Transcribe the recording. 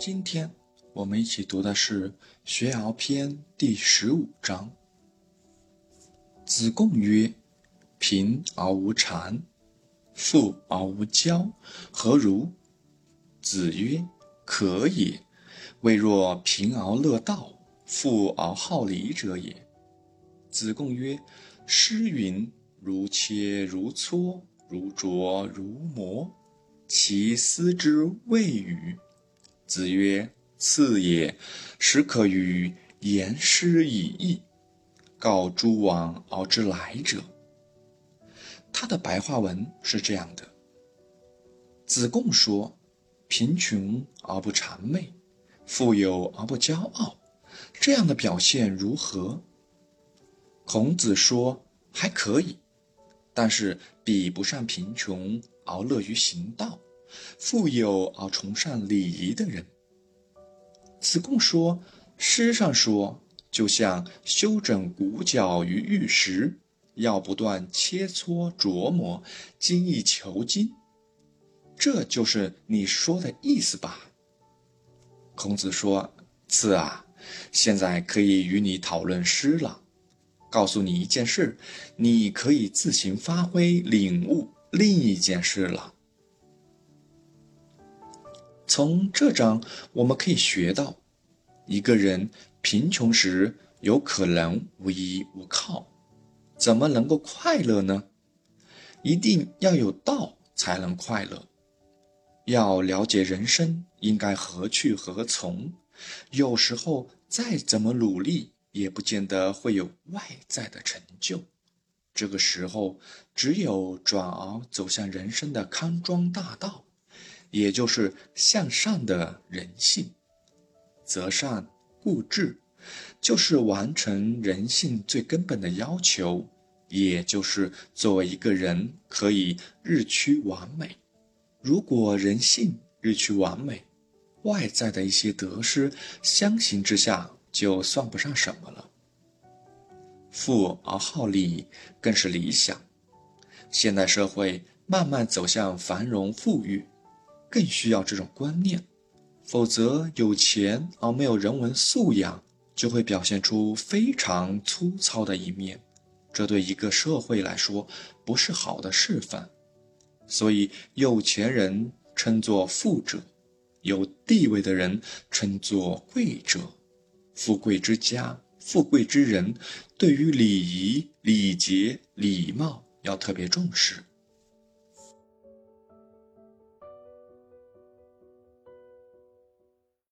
今天我们一起读的是《学而篇》第十五章。子贡曰：“贫而无谄，富而无骄，何如？”子曰：“可也。未若贫而乐道，富而好礼者也。”子贡曰：“诗云：‘如切如磋，如琢如磨’，其斯之谓与？”子曰：“次也。始可与言师以义，告诸往而知来者。”他的白话文是这样的：子贡说，贫穷而不谄媚，富有而不骄傲，这样的表现如何？孔子说还可以，但是比不上贫穷而乐于行道。富有而崇尚礼仪的人，子贡说：“诗上说，就像修整骨角于玉石，要不断切磋琢磨，精益求精。这就是你说的意思吧？”孔子说：“次啊，现在可以与你讨论诗了。告诉你一件事，你可以自行发挥领悟另一件事了。”从这章我们可以学到，一个人贫穷时有可能无依无靠，怎么能够快乐呢？一定要有道才能快乐。要了解人生应该何去何从，有时候再怎么努力，也不见得会有外在的成就。这个时候，只有转而走向人生的康庄大道。也就是向上的人性，择善固志，就是完成人性最根本的要求，也就是作为一个人可以日趋完美。如果人性日趋完美，外在的一些得失相形之下就算不上什么了。富而好礼更是理想。现代社会慢慢走向繁荣富裕。更需要这种观念，否则有钱而没有人文素养，就会表现出非常粗糙的一面，这对一个社会来说不是好的示范。所以，有钱人称作富者，有地位的人称作贵者，富贵之家、富贵之人，对于礼仪、礼节、礼貌要特别重视。